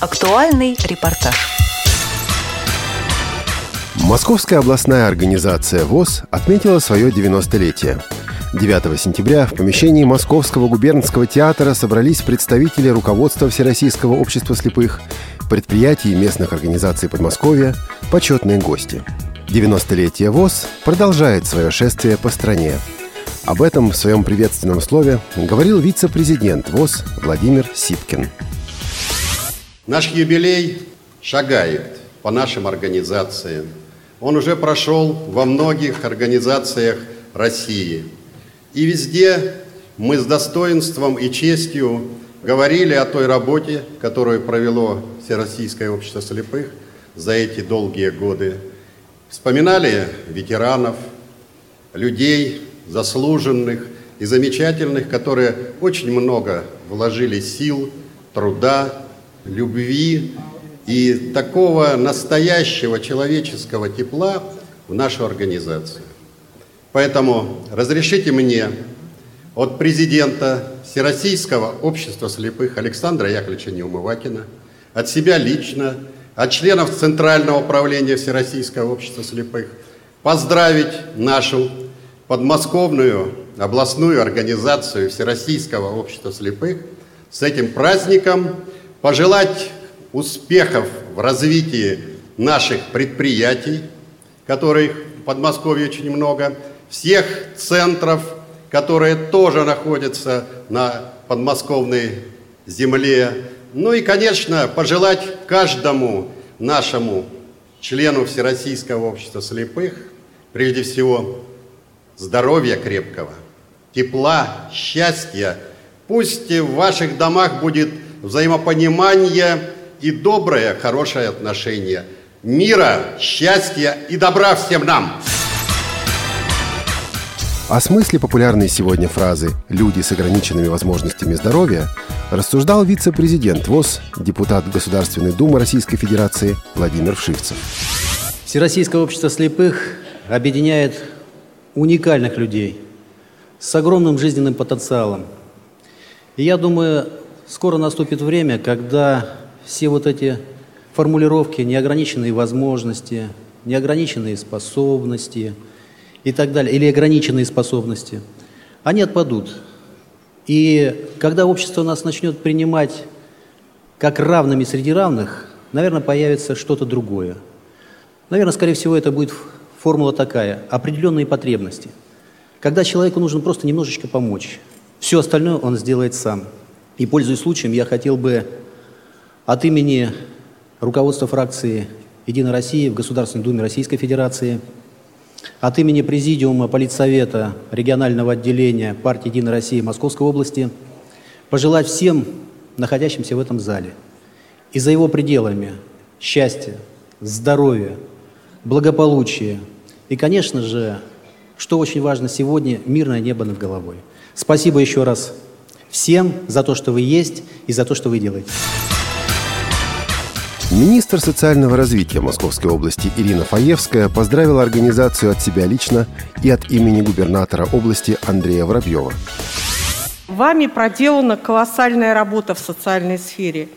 Актуальный репортаж. Московская областная организация ВОЗ отметила свое 90-летие. 9 сентября в помещении Московского губернского театра собрались представители руководства Всероссийского общества слепых, предприятий местных организаций Подмосковья, почетные гости. 90-летие ВОЗ продолжает свое шествие по стране. Об этом в своем приветственном слове говорил вице-президент ВОЗ Владимир Сипкин. Наш юбилей шагает по нашим организациям. Он уже прошел во многих организациях России – и везде мы с достоинством и честью говорили о той работе, которую провело Всероссийское общество слепых за эти долгие годы. Вспоминали ветеранов, людей заслуженных и замечательных, которые очень много вложили сил, труда, любви и такого настоящего человеческого тепла в нашу организацию. Поэтому разрешите мне от президента Всероссийского общества слепых Александра Яковлевича Неумывакина, от себя лично, от членов Центрального управления Всероссийского общества слепых поздравить нашу подмосковную областную организацию Всероссийского общества слепых с этим праздником, пожелать успехов в развитии наших предприятий, которых в Подмосковье очень много, всех центров, которые тоже находятся на подмосковной земле. Ну и, конечно, пожелать каждому нашему члену Всероссийского общества слепых, прежде всего, здоровья крепкого, тепла, счастья. Пусть в ваших домах будет взаимопонимание и доброе, хорошее отношение. Мира, счастья и добра всем нам! О смысле популярной сегодня фразы «люди с ограниченными возможностями здоровья» рассуждал вице-президент ВОЗ, депутат Государственной Думы Российской Федерации Владимир Вшивцев. Всероссийское общество слепых объединяет уникальных людей с огромным жизненным потенциалом. И я думаю, скоро наступит время, когда все вот эти формулировки, неограниченные возможности, неограниченные способности – и так далее, или ограниченные способности, они отпадут. И когда общество нас начнет принимать как равными среди равных, наверное, появится что-то другое. Наверное, скорее всего, это будет формула такая – определенные потребности. Когда человеку нужно просто немножечко помочь, все остальное он сделает сам. И, пользуясь случаем, я хотел бы от имени руководства фракции «Единая Россия» в Государственной Думе Российской Федерации – от имени Президиума Политсовета регионального отделения партии «Единая Россия» Московской области пожелать всем находящимся в этом зале и за его пределами счастья, здоровья, благополучия и, конечно же, что очень важно сегодня, мирное небо над головой. Спасибо еще раз всем за то, что вы есть и за то, что вы делаете. Министр социального развития Московской области Ирина Фаевская поздравила организацию от себя лично и от имени губернатора области Андрея Воробьева. Вами проделана колоссальная работа в социальной сфере.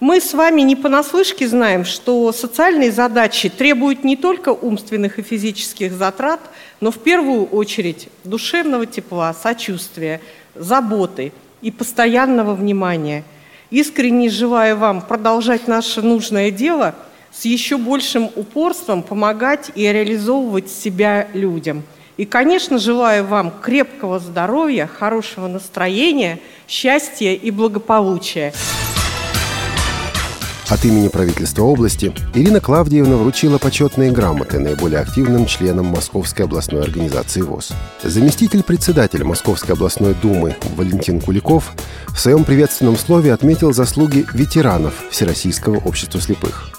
Мы с вами не понаслышке знаем, что социальные задачи требуют не только умственных и физических затрат, но в первую очередь душевного тепла, сочувствия, заботы и постоянного внимания – Искренне желаю вам продолжать наше нужное дело с еще большим упорством помогать и реализовывать себя людям. И, конечно, желаю вам крепкого здоровья, хорошего настроения, счастья и благополучия. От имени правительства области Ирина Клавдиевна вручила почетные грамоты наиболее активным членам Московской областной организации ВОЗ. Заместитель председателя Московской областной думы Валентин Куликов в своем приветственном слове отметил заслуги ветеранов Всероссийского общества слепых.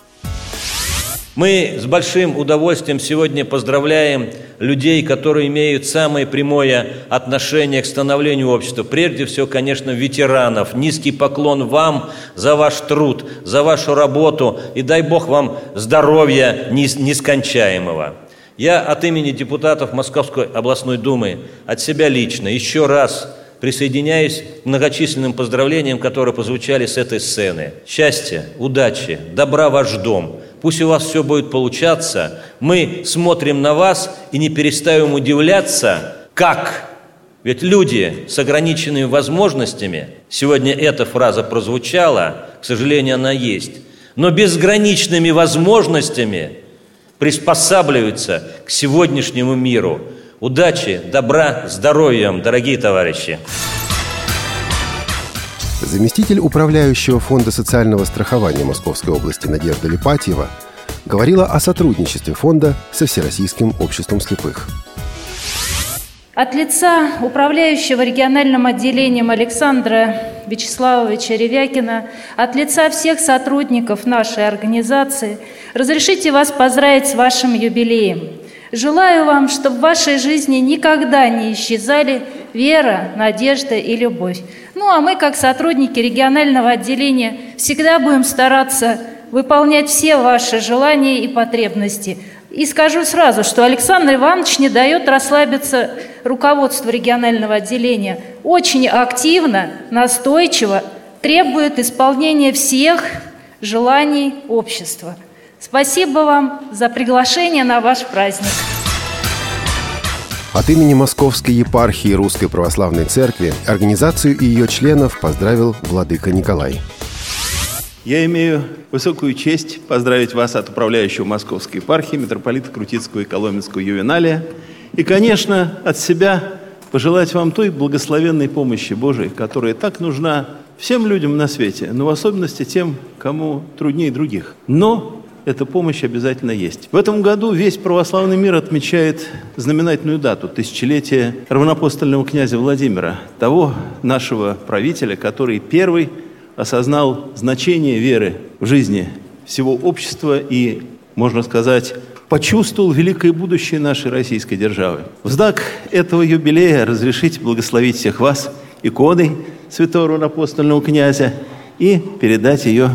Мы с большим удовольствием сегодня поздравляем людей, которые имеют самое прямое отношение к становлению общества. Прежде всего, конечно, ветеранов. Низкий поклон вам за ваш труд, за вашу работу и дай Бог вам здоровья нескончаемого. Я от имени депутатов Московской областной думы, от себя лично еще раз присоединяюсь к многочисленным поздравлениям, которые позвучали с этой сцены. Счастья, удачи, добра ваш дом. Пусть у вас все будет получаться. Мы смотрим на вас и не перестаем удивляться, как ведь люди с ограниченными возможностями, сегодня эта фраза прозвучала, к сожалению, она есть, но безграничными возможностями приспосабливаются к сегодняшнему миру. Удачи, добра, здоровья вам, дорогие товарищи! Заместитель управляющего Фонда социального страхования Московской области Надежда Липатьева говорила о сотрудничестве фонда со Всероссийским обществом слепых. От лица управляющего региональным отделением Александра Вячеславовича Ревякина, от лица всех сотрудников нашей организации, разрешите вас поздравить с вашим юбилеем. Желаю вам, чтобы в вашей жизни никогда не исчезали вера, надежда и любовь. Ну а мы, как сотрудники регионального отделения, всегда будем стараться выполнять все ваши желания и потребности – и скажу сразу, что Александр Иванович не дает расслабиться руководству регионального отделения. Очень активно, настойчиво требует исполнения всех желаний общества. Спасибо вам за приглашение на ваш праздник. От имени Московской епархии Русской Православной Церкви организацию и ее членов поздравил владыка Николай. Я имею высокую честь поздравить вас от управляющего Московской епархии, митрополита Крутицкого и Коломенского ювеналия. И, конечно, от себя пожелать вам той благословенной помощи Божией, которая так нужна всем людям на свете, но в особенности тем, кому труднее других. Но эта помощь обязательно есть. В этом году весь православный мир отмечает знаменательную дату – тысячелетие равнопостольного князя Владимира, того нашего правителя, который первый осознал значение веры в жизни всего общества и, можно сказать, почувствовал великое будущее нашей российской державы. В знак этого юбилея разрешите благословить всех вас иконой святого апостольного князя и передать ее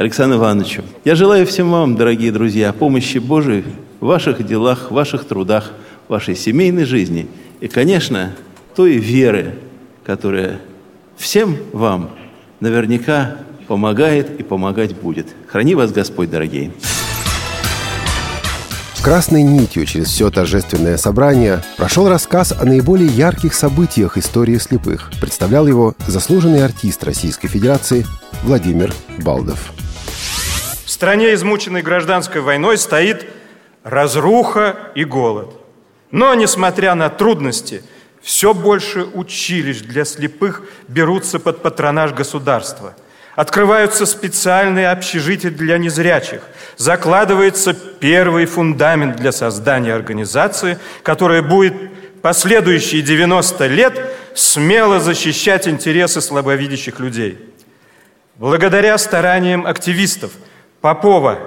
Александру Ивановичу. Я желаю всем вам, дорогие друзья, помощи Божией в ваших делах, в ваших трудах, в вашей семейной жизни и, конечно, той веры, которая всем вам наверняка помогает и помогать будет. Храни вас Господь, дорогие. Красной нитью через все торжественное собрание прошел рассказ о наиболее ярких событиях истории слепых. Представлял его заслуженный артист Российской Федерации Владимир Балдов. Стране, измученной гражданской войной, стоит разруха и голод. Но, несмотря на трудности – все больше училищ для слепых берутся под патронаж государства. Открываются специальные общежития для незрячих. Закладывается первый фундамент для создания организации, которая будет последующие 90 лет смело защищать интересы слабовидящих людей. Благодаря стараниям активистов Попова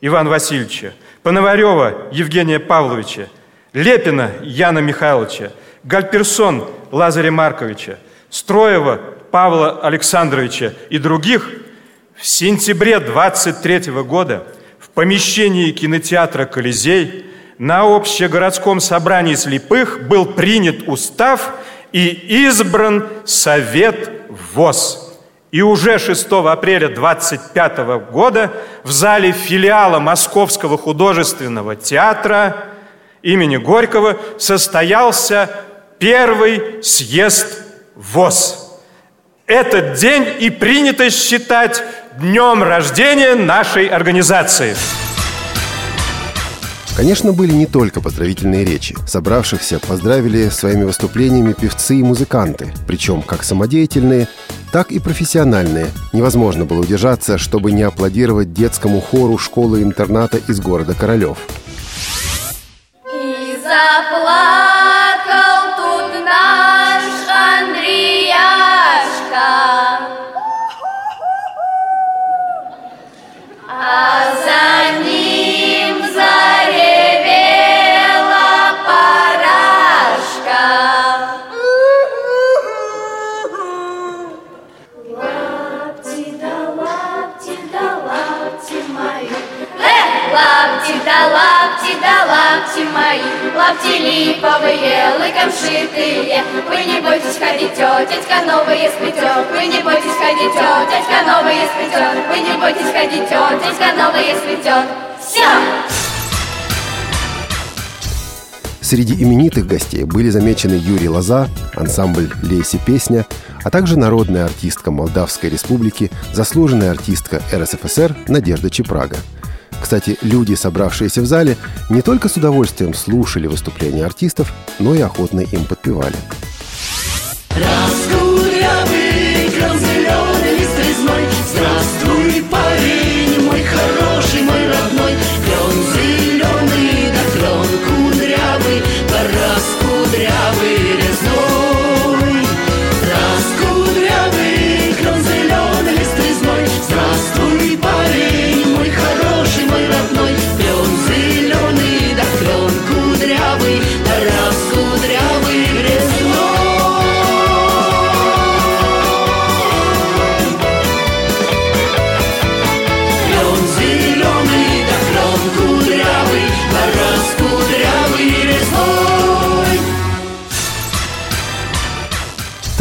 Ивана Васильевича, Пономарева Евгения Павловича, Лепина Яна Михайловича, Гальперсон Лазаря Марковича, Строева Павла Александровича и других в сентябре 23 года в помещении кинотеатра «Колизей» на общегородском собрании слепых был принят устав и избран Совет ВОЗ. И уже 6 апреля 25 года в зале филиала Московского художественного театра имени Горького состоялся первый съезд ВОЗ. Этот день и принято считать днем рождения нашей организации. Конечно, были не только поздравительные речи. Собравшихся поздравили своими выступлениями певцы и музыканты, причем как самодеятельные, так и профессиональные. Невозможно было удержаться, чтобы не аплодировать детскому хору школы-интерната из города Королев – заплакал лапти да лапти да лапти мои. лапти липовые, лыком шитые. Вы не бойтесь ходить, тетя новые сплетет. Вы не бойтесь ходить, тетя новые сплетет. Вы не бойтесь ходить, тетя новые сплетет. Все! Среди именитых гостей были замечены Юрий Лоза, ансамбль «Лейси песня», а также народная артистка Молдавской Республики, заслуженная артистка РСФСР Надежда Чепрага. Кстати, люди, собравшиеся в зале, не только с удовольствием слушали выступления артистов, но и охотно им подпевали. Раскурявый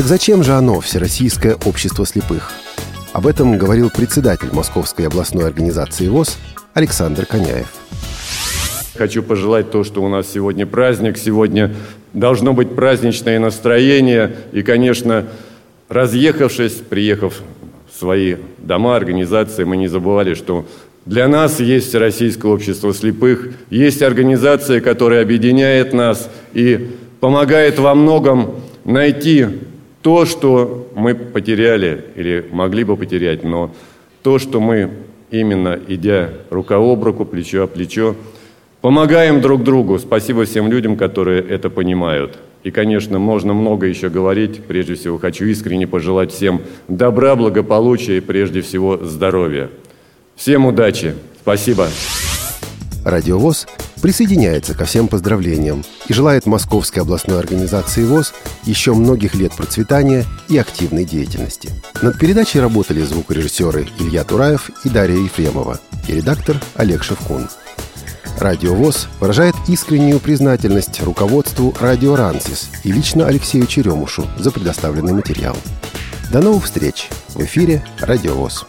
Так зачем же оно, Всероссийское общество слепых? Об этом говорил председатель Московской областной организации ВОЗ Александр Коняев. Хочу пожелать то, что у нас сегодня праздник, сегодня должно быть праздничное настроение. И, конечно, разъехавшись, приехав в свои дома, организации, мы не забывали, что для нас есть Всероссийское общество слепых, есть организация, которая объединяет нас и помогает во многом найти то, что мы потеряли или могли бы потерять, но то, что мы именно идя рука об руку, плечо о плечо, помогаем друг другу. Спасибо всем людям, которые это понимают. И, конечно, можно много еще говорить. Прежде всего, хочу искренне пожелать всем добра, благополучия и, прежде всего, здоровья. Всем удачи. Спасибо. Радио ВОЗ присоединяется ко всем поздравлениям и желает Московской областной организации ВОЗ еще многих лет процветания и активной деятельности. Над передачей работали звукорежиссеры Илья Тураев и Дарья Ефремова и редактор Олег Шевкун. Радио ВОЗ выражает искреннюю признательность руководству «Радио Рансис» и лично Алексею Черемушу за предоставленный материал. До новых встреч в эфире «Радио ВОЗ».